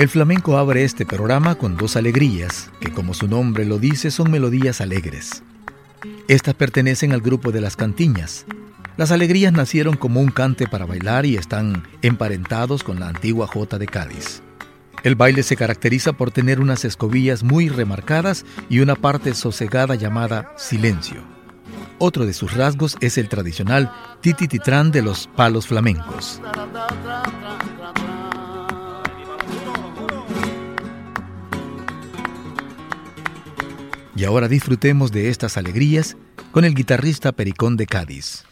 El flamenco abre este programa con dos alegrías, que como su nombre lo dice son melodías alegres. Estas pertenecen al grupo de las cantiñas. Las alegrías nacieron como un cante para bailar y están emparentados con la antigua jota de Cádiz. El baile se caracteriza por tener unas escobillas muy remarcadas y una parte sosegada llamada silencio. Otro de sus rasgos es el tradicional titititrán de los palos flamencos. Y ahora disfrutemos de estas alegrías con el guitarrista Pericón de Cádiz.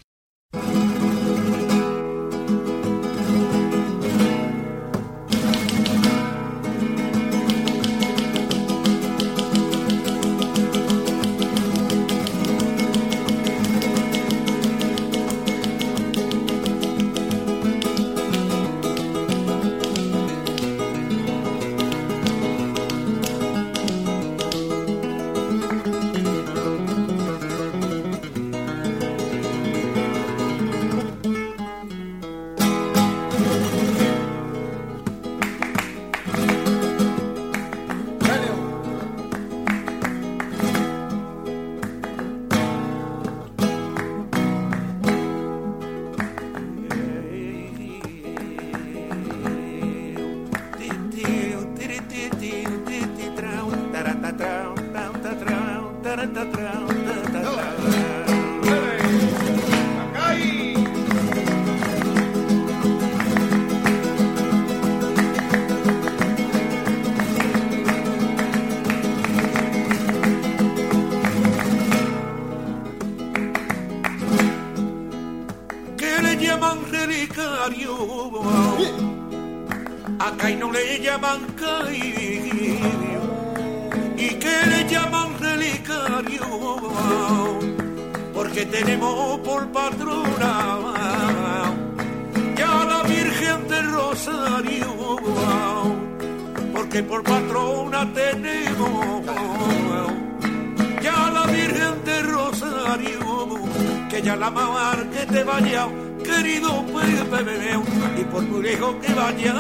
Que ya la mar que te vaya querido Pepe y por muy lejos que vaya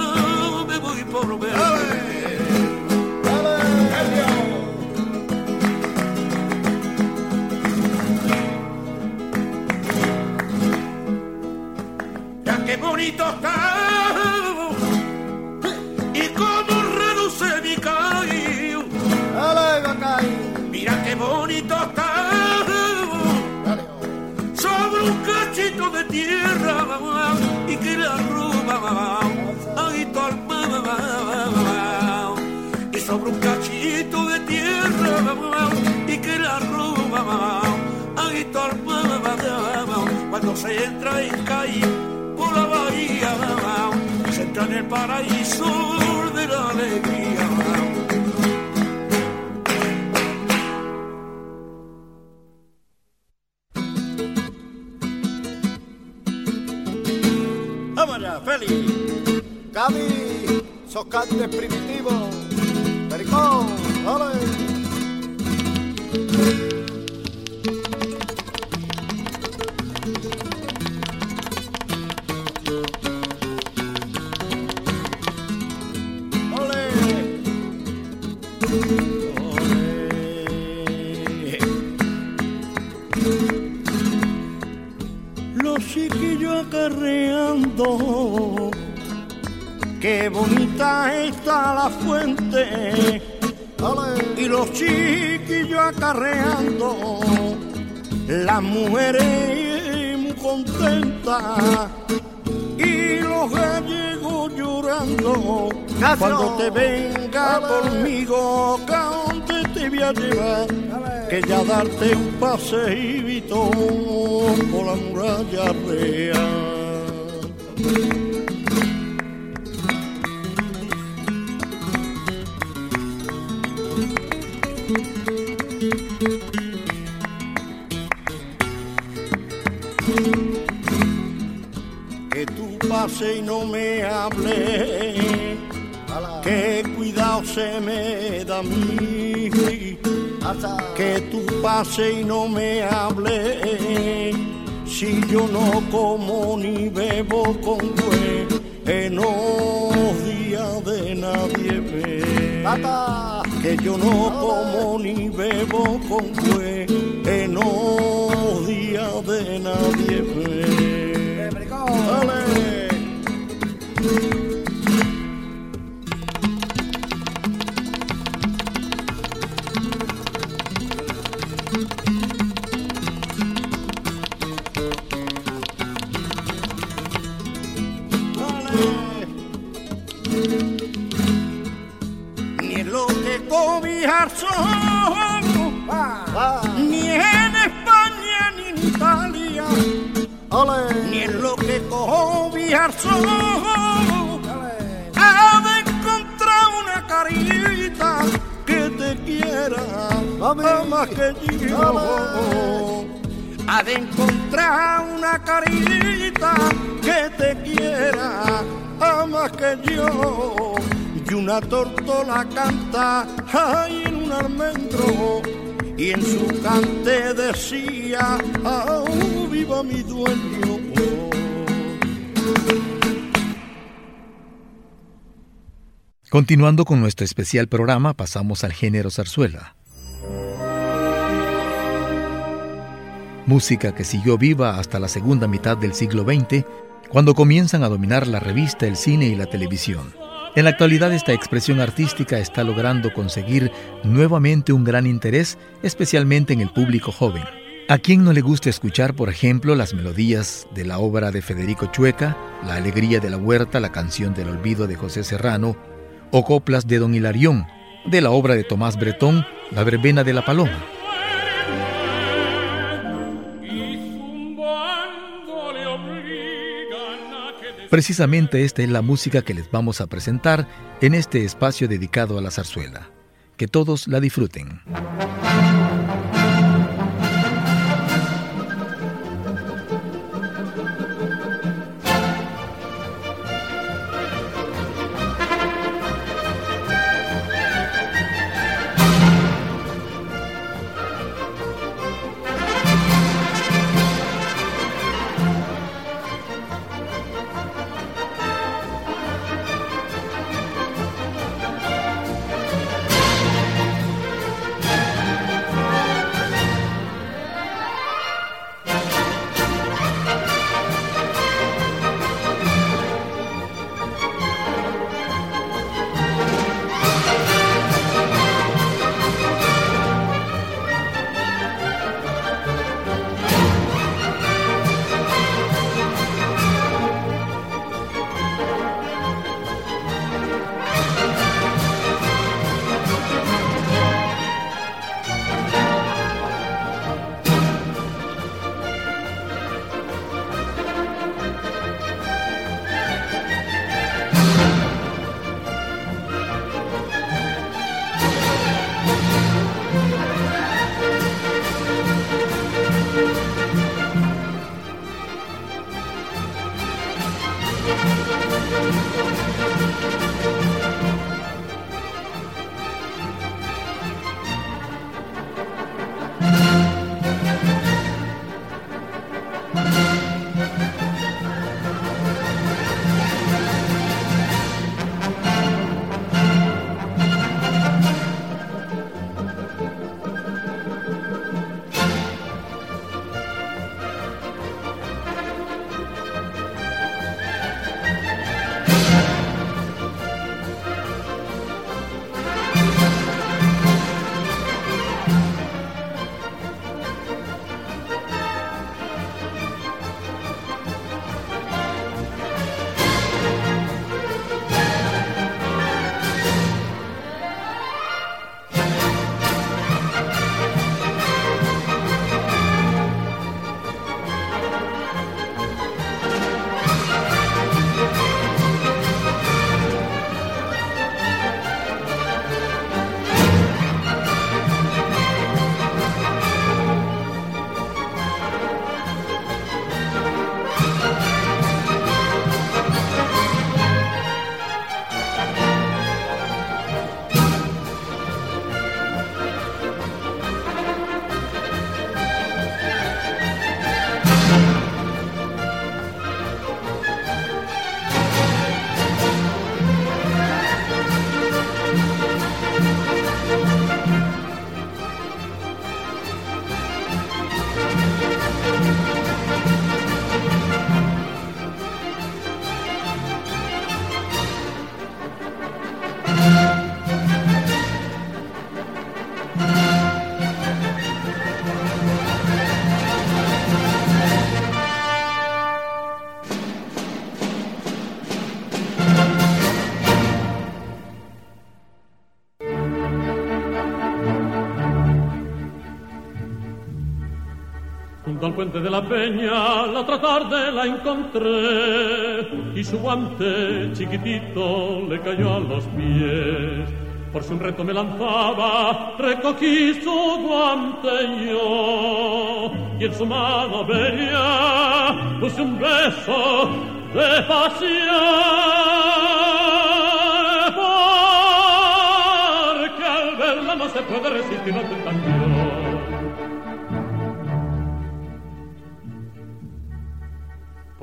me voy por ver. Ya qué bonito está. Y cómo de tierra y que la roba y sobre un cachito de tierra y que la roba cuando se entra en calle por la bahía se entra en el paraíso de la alegría socante primitivo. Pericón, ole. Y los chiquillos acarreando. Las mujeres muy contentas y los gallegos llorando. Cuando te venga conmigo, ¿a te voy a llevar? Que ya darte un paseíto por la muralla real. Y no me hable, que cuidado se me da a mí, que tú pase y no me hable, si yo no como ni bebo con güey, en los días de nadie ve, que yo no como ni bebo con güey, en los días de nadie ve. Ni ni en España ni en Italia, ni en lo que cobijar somos, ha de encontrar una carita que te quiera más que yo. Ha de encontrar una carita que te quiera más que yo. Y una tortola canta en un y en su cante decía, oh, viva mi dueño. Continuando con nuestro especial programa, pasamos al género zarzuela. Música que siguió viva hasta la segunda mitad del siglo XX, cuando comienzan a dominar la revista, el cine y la televisión. En la actualidad esta expresión artística está logrando conseguir nuevamente un gran interés, especialmente en el público joven. ¿A quién no le gusta escuchar, por ejemplo, las melodías de la obra de Federico Chueca, La Alegría de la Huerta, la canción del olvido de José Serrano, o coplas de Don Hilarión, de la obra de Tomás Bretón, La Verbena de la Paloma? Precisamente esta es la música que les vamos a presentar en este espacio dedicado a la zarzuela. Que todos la disfruten. Puente de la peña la otra tarde la encontré y su guante chiquitito le cayó a los pies. Por si un reto me lanzaba, recogí su guante yo y en su mano bella puse un beso de pasión. Porque al verla no se puede resistir la tentación.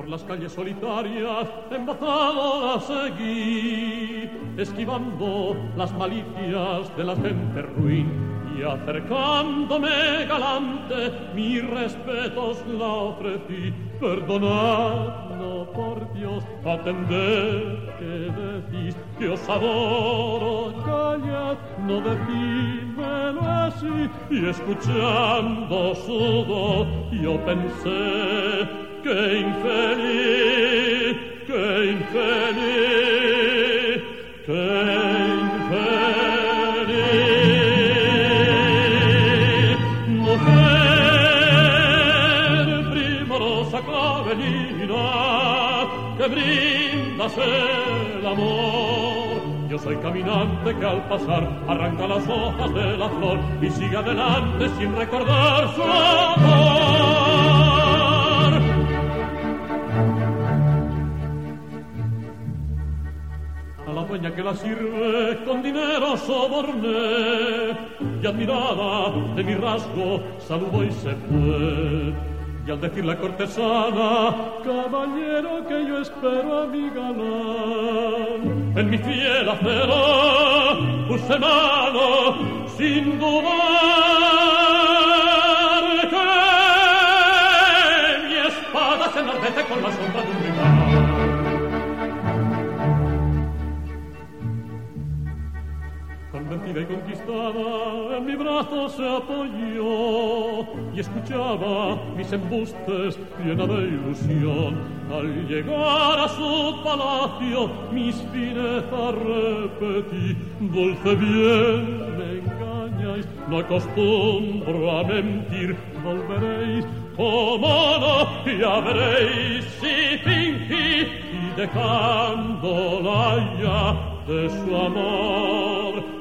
Por las calles solitarias, embozado la seguí, esquivando las malicias de la gente ruin y acercándome galante, mis respetos la ofrecí. Perdonadlo por Dios, atended que decís que os adoro, callad, no decídmelo así. Y escuchando su voz, yo pensé que infeliz, que infeliz, que el amor. Yo soy caminante que al pasar arranca las hojas de la flor y sigue adelante sin recordar su amor. A la dueña que la sirve con dinero soborné y admirada de mi rasgo saludó y se fue. Y al decir la cortesana, caballero que yo espero a mi galán, en mi fiel acero puse mano sin dudar que mi espada se enardece con la sombra Y conquistada, en mi brazo se apoyó y escuchaba mis embustes llena de ilusión. Al llegar a su palacio, mis finezas repetí. Dulce bien, me engañáis, no acostumbro a mentir. Volveréis, como no, ya veréis si fingí y dejándola ya de su amor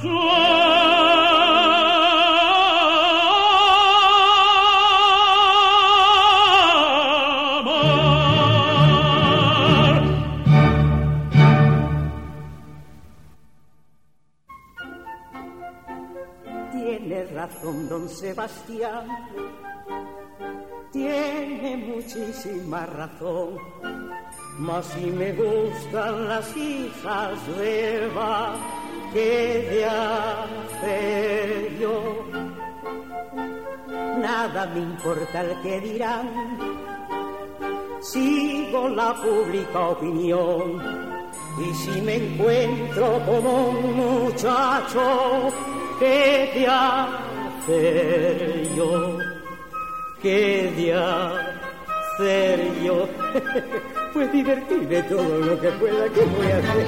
Tiene razón don Sebastián, tiene muchísima razón. Mas si me gustan las hijas de Eva, ¿qué de hacer yo? Nada me importa el que dirán, sigo la pública opinión. Y si me encuentro como un muchacho, ¿qué de hacer yo? ¿Qué de hacer yo? pues divertirme todo lo que pueda, ¿qué voy a hacer?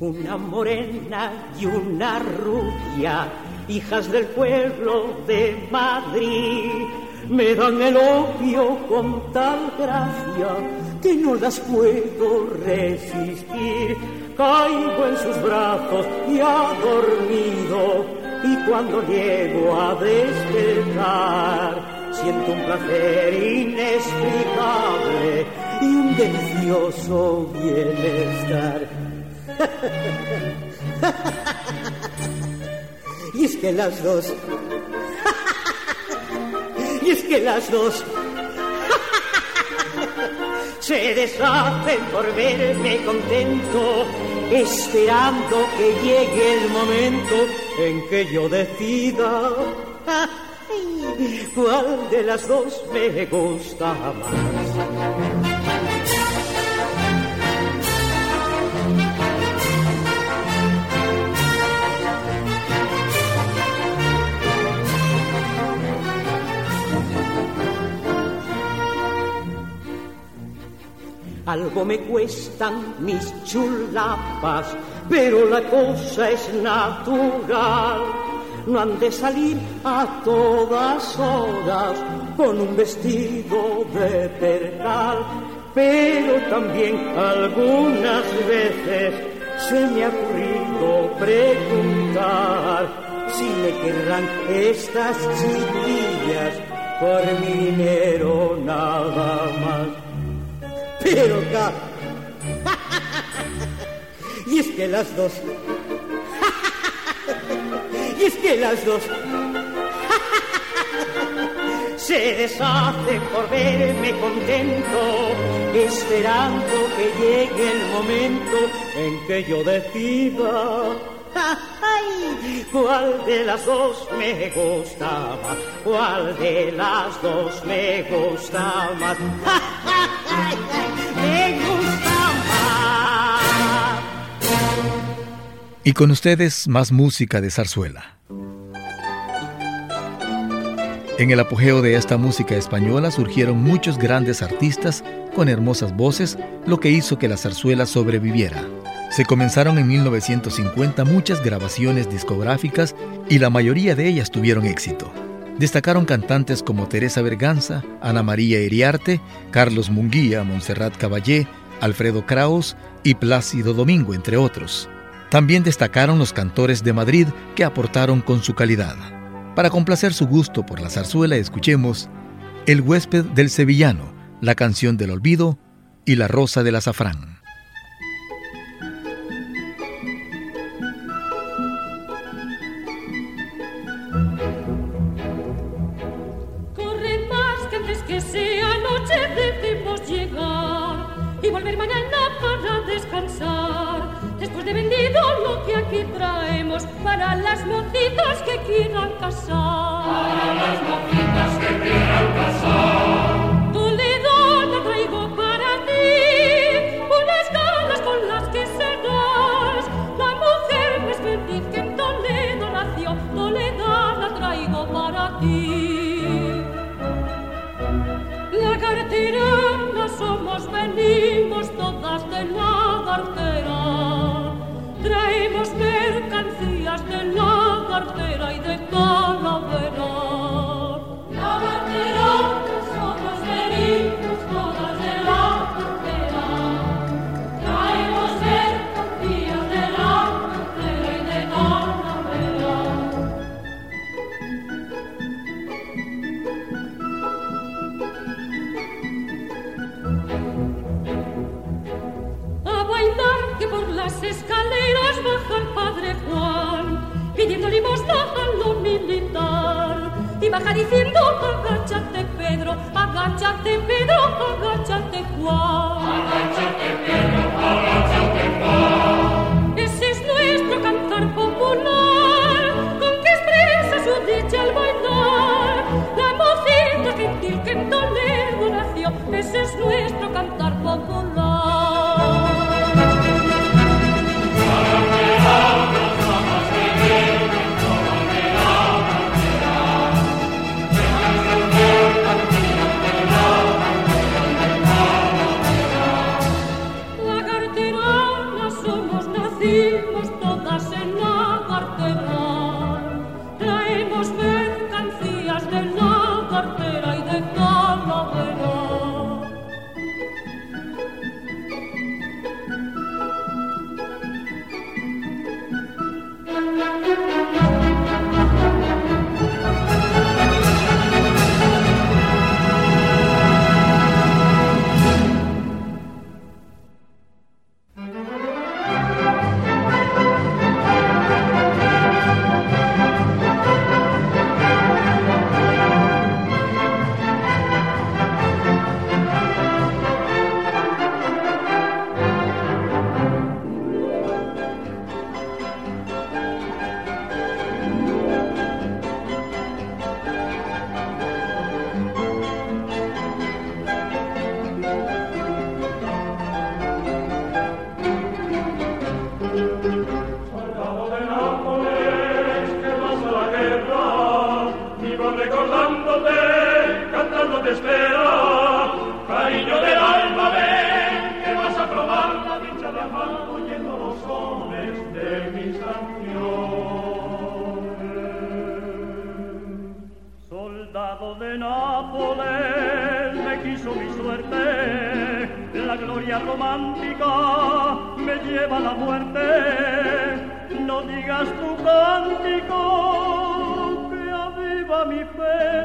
Una morena y una rubia, hijas del pueblo de Madrid, me dan el opio con tal gracia que no las puedo resistir. Caigo en sus brazos ya dormido y cuando llego a despertar siento un placer inexplicable y un delicioso bienestar. Y es que las dos. Y es que las dos. Se deshacen por verme contento, esperando que llegue el momento en que yo decida. Cuál de las dos me gusta más. Algo me cuestan mis chulapas, pero la cosa es natural. No han de salir a todas horas con un vestido de percal, pero también algunas veces se me ha ocurrido preguntar si me querrán estas chiquillas por mi dinero nada más pero acá. y es que las dos. y es que las dos. se deshacen por verme contento, esperando que llegue el momento en que yo decida ¿Cuál de las dos me gusta más? ¿Cuál de las dos me gusta más? Y con ustedes más música de zarzuela. En el apogeo de esta música española surgieron muchos grandes artistas con hermosas voces, lo que hizo que la zarzuela sobreviviera. Se comenzaron en 1950 muchas grabaciones discográficas y la mayoría de ellas tuvieron éxito. Destacaron cantantes como Teresa Berganza, Ana María Iriarte, Carlos Munguía, Montserrat Caballé, Alfredo Kraus y Plácido Domingo, entre otros. También destacaron los cantores de Madrid que aportaron con su calidad. Para complacer su gusto por la zarzuela, escuchemos El huésped del sevillano, la canción del olvido y la rosa del azafrán. Mocitas que quieran casar. Para las mocitas que quieran casar. Toledo traigo para ti unas galas con las que serás la mujer más feliz que en Toledo nació. Toledo la traigo para ti. La cartera somos, venimos todas de la cartera traemos cartera y diciendo, agáchate Pedro, agáchate Pedro, agáchate Juan. Agáchate Pedro, agáchate Juan. Ese es nuestro cantar popular, con que expresa su dicha al bailar. La mocita gentil que en Toledo nació, ese es nuestro cantar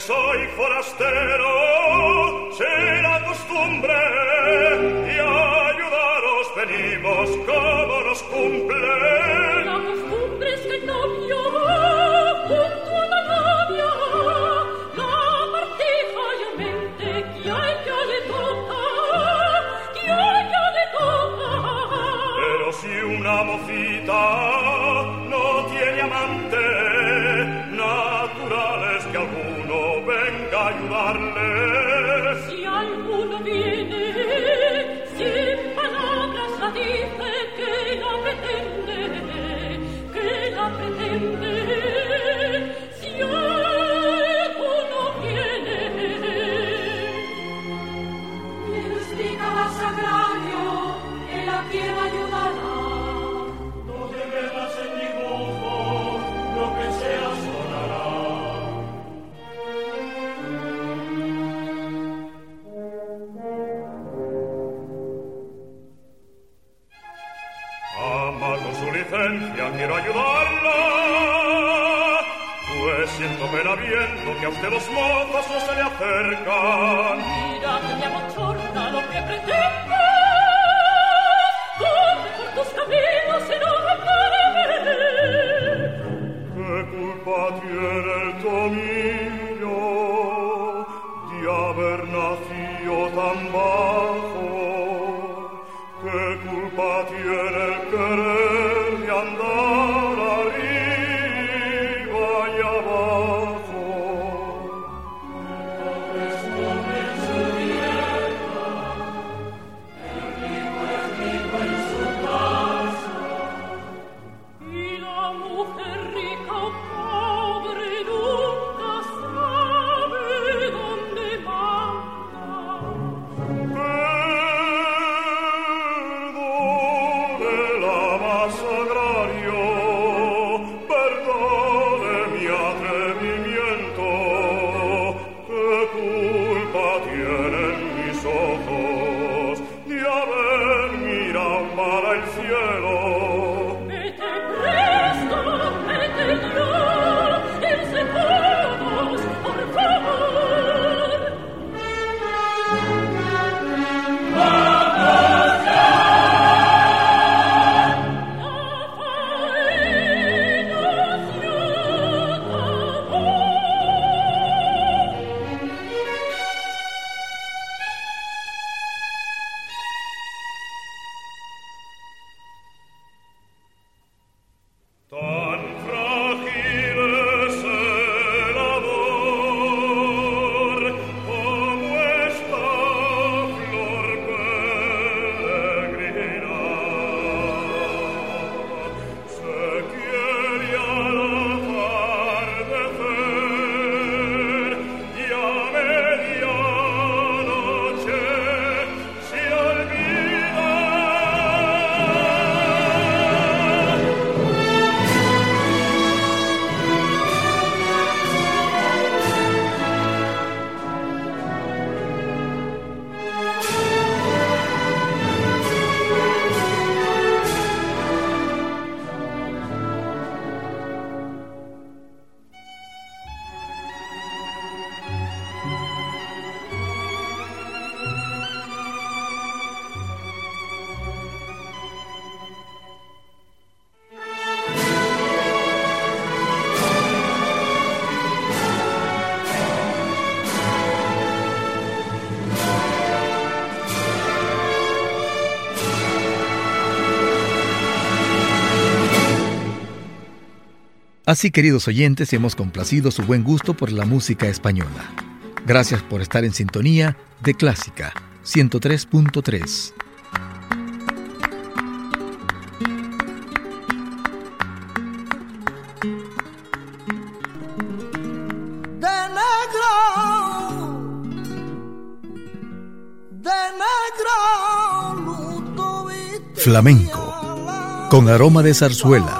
soy forastero, será costumbre, y ayudaros venimos como nos cumple. quiero ayudarla, pues siento pena viendo que a usted los mozos no se le acercan. Mira que mi lo que pretende. Así, queridos oyentes, hemos complacido su buen gusto por la música española. Gracias por estar en sintonía de Clásica 103.3. Flamenco, con aroma de zarzuela.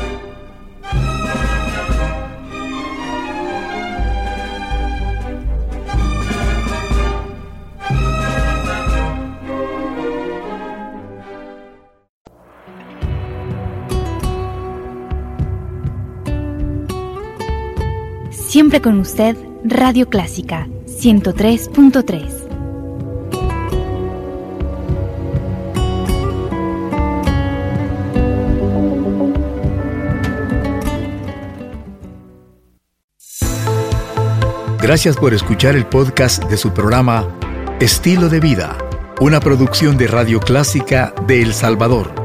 Siempre con usted, Radio Clásica 103.3. Gracias por escuchar el podcast de su programa Estilo de Vida, una producción de Radio Clásica de El Salvador.